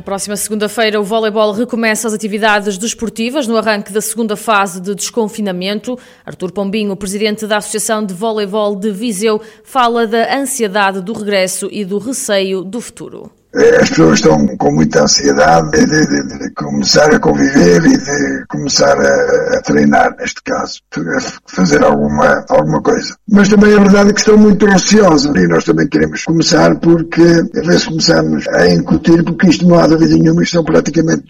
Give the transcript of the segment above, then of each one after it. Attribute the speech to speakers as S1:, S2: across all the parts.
S1: Na próxima segunda-feira, o voleibol recomeça as atividades desportivas no arranque da segunda fase de desconfinamento. Artur Pombinho, presidente da Associação de Voleibol de Viseu, fala da ansiedade do regresso e do receio do futuro.
S2: As pessoas estão com muita ansiedade de, de, de começar a conviver e de começar a, a, treinar, neste caso, a fazer alguma, alguma coisa. Mas também a verdade é que estão muito receosos e nós também queremos começar porque, ver se começamos a incutir, porque isto não há dúvida nenhuma, isto são praticamente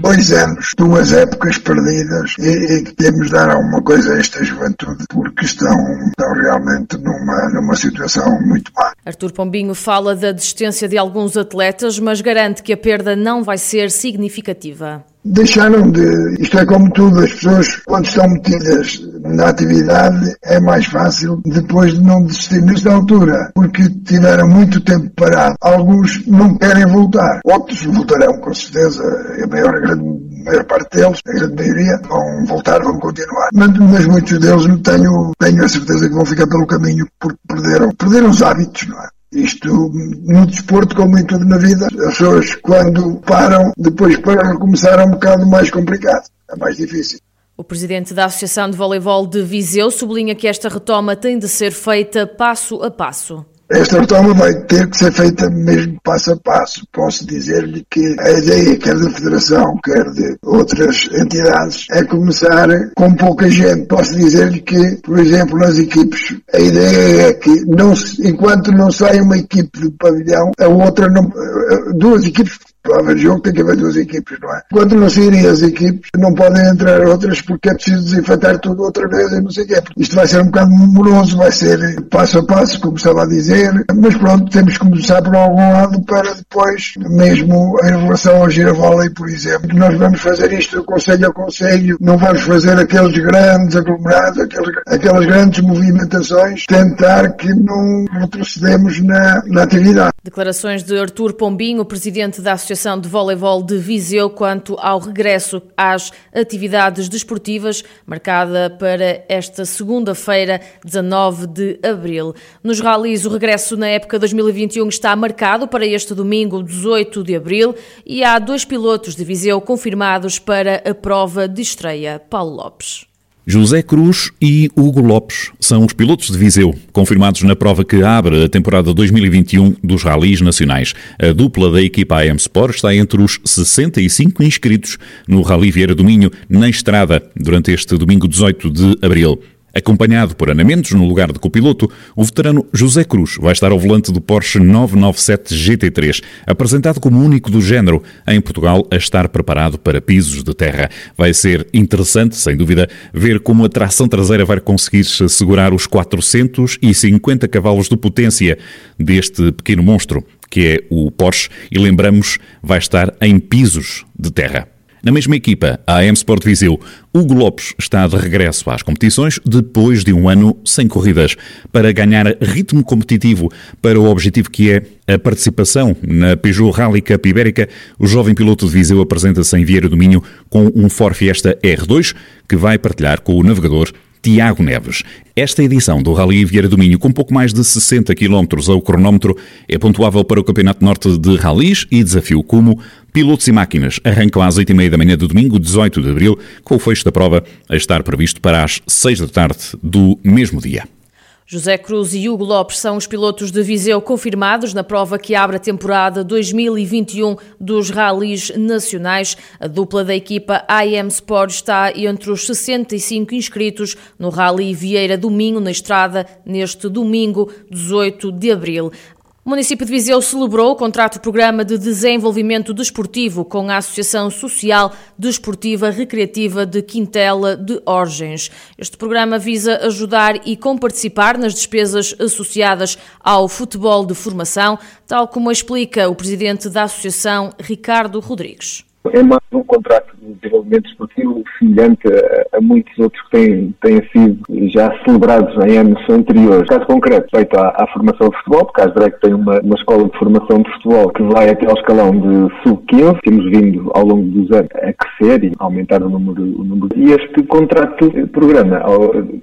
S2: dois anos, duas épocas perdidas e, e de dar alguma coisa a esta juventude porque estão, estão realmente numa, numa situação muito má.
S1: Artur Pombinho fala da desistência de alguns atletas, mas garante que a perda não vai ser significativa.
S2: Deixaram de. Isto é como tudo, as pessoas, quando estão metidas na atividade, é mais fácil depois de não desistir nesta altura, porque tiveram muito tempo parado. Alguns não querem voltar, outros voltarão com certeza, a maior, grande a maior parte deles, a grande maioria, vão voltar, vão continuar. Mas, mas muitos deles tenho, tenho a certeza que vão ficar pelo caminho porque perderam, perderam os hábitos, não é? Isto, no desporto, como em tudo na vida, as pessoas, quando param, depois para recomeçar é um bocado mais complicado, é mais difícil.
S1: O presidente da Associação de Voleibol de Viseu sublinha que esta retoma tem de ser feita passo a passo.
S2: Esta retoma vai ter que ser feita mesmo passo a passo. Posso dizer-lhe que a ideia, quer da Federação, quer de outras entidades, é começar com pouca gente. Posso dizer-lhe que, por exemplo, nas equipes, a ideia é que não, enquanto não sai uma equipe do pavilhão, a outra não, duas equipes para haver jogo tem que haver duas equipes, não é? Quando não saírem as equipes, não podem entrar outras porque é preciso desinfetar tudo outra vez e não sei o quê. Isto vai ser um bocado moroso, vai ser passo a passo, como estava a dizer, mas pronto, temos que começar por algum lado para depois, mesmo em relação ao giravolley, por exemplo, nós vamos fazer isto conselho a conselho, não vamos fazer aqueles grandes aglomerados, aqueles, aquelas grandes movimentações, tentar que não retrocedemos na, na atividade.
S1: Declarações de Artur Pombinho, presidente da Associação Associação de Voleibol de Viseu quanto ao regresso às atividades desportivas, marcada para esta segunda-feira, 19 de abril. Nos ralis, o regresso na época 2021 está marcado para este domingo, 18 de abril, e há dois pilotos de Viseu confirmados para a prova de estreia. Paulo Lopes.
S3: José Cruz e Hugo Lopes são os pilotos de Viseu, confirmados na prova que abre a temporada 2021 dos Ralis Nacionais. A dupla da equipa AM Sport está entre os 65 inscritos no Rally Vieira do Minho, na estrada, durante este domingo 18 de abril. Acompanhado por Ana Mendes no lugar de copiloto, o veterano José Cruz vai estar ao volante do Porsche 997 GT3, apresentado como único do género em Portugal a estar preparado para pisos de terra. Vai ser interessante, sem dúvida, ver como a tração traseira vai conseguir segurar os 450 cavalos de potência deste pequeno monstro, que é o Porsche, e lembramos, vai estar em pisos de terra. Na mesma equipa, a AM Sport Viseu, Hugo Lopes está de regresso às competições depois de um ano sem corridas, para ganhar ritmo competitivo para o objetivo que é a participação na Peugeot Rally Cup Ibérica. O jovem piloto de Viseu apresenta-se em Vieira do Minho com um Ford Fiesta R2 que vai partilhar com o navegador Tiago Neves. Esta edição do Rally Vieira do Minho, com pouco mais de 60 km ao cronómetro, é pontuável para o Campeonato Norte de Rallys e desafio como Pilotos e Máquinas arrancam às 8h30 da manhã do domingo, 18 de abril, com o fecho da prova a estar previsto para as 6 da tarde do mesmo dia.
S1: José Cruz e Hugo Lopes são os pilotos de Viseu confirmados na prova que abre a temporada 2021 dos Rallys Nacionais. A dupla da equipa AM Sport está entre os 65 inscritos no Rally Vieira do Minho, na estrada, neste domingo, 18 de abril. O município de Viseu celebrou o contrato programa de desenvolvimento desportivo com a Associação Social Desportiva Recreativa de Quintela de Orgens. Este programa visa ajudar e comparticipar nas despesas associadas ao futebol de formação, tal como explica o presidente da associação, Ricardo Rodrigues.
S4: É mais um contrato de desenvolvimento esportivo semelhante a, a muitos outros que têm, têm sido já celebrados em anos anteriores. Caso concreto, feito à, à formação de futebol, porque a Asdrec tem uma, uma escola de formação de futebol que vai até ao escalão de sub-15. Temos vindo ao longo dos anos a crescer e a aumentar o número, o número. E este contrato, programa,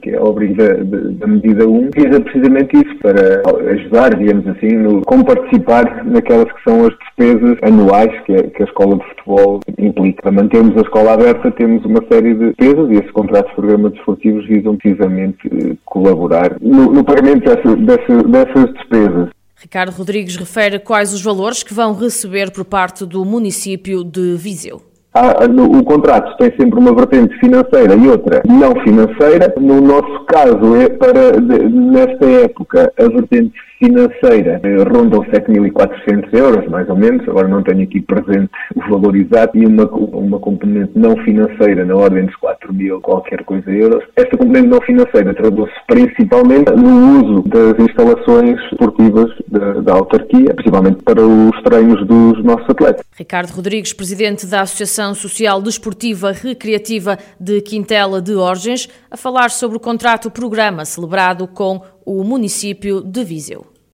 S4: que é ao abrigo da, da, medida 1, visa precisamente isso, para ajudar, digamos assim, no, como participar naquelas que são as despesas anuais que a, que a escola de futebol implica. Para mantermos a escola aberta, temos uma série de despesas e esses contratos de programas desportivos visam precisamente eh, colaborar no, no pagamento dessa, dessa, dessas despesas.
S1: Ricardo Rodrigues refere quais os valores que vão receber por parte do município de Viseu.
S4: Ah, o contrato tem sempre uma vertente financeira e outra não financeira. No nosso caso, é para, nesta época, a vertente financeira eh, rondam 7.400 euros, mais ou menos, agora não tenho aqui presente o valor exato, e uma, uma componente não financeira na ordem dos 4.000 qualquer coisa euros. Esta componente não financeira traduz-se principalmente no uso das instalações esportivas da, da autarquia, principalmente para os treinos dos nossos atletas.
S1: Ricardo Rodrigues, presidente da Associação Social Desportiva Recreativa de Quintela de Orgens, a falar sobre o contrato-programa celebrado com o município de Viseu.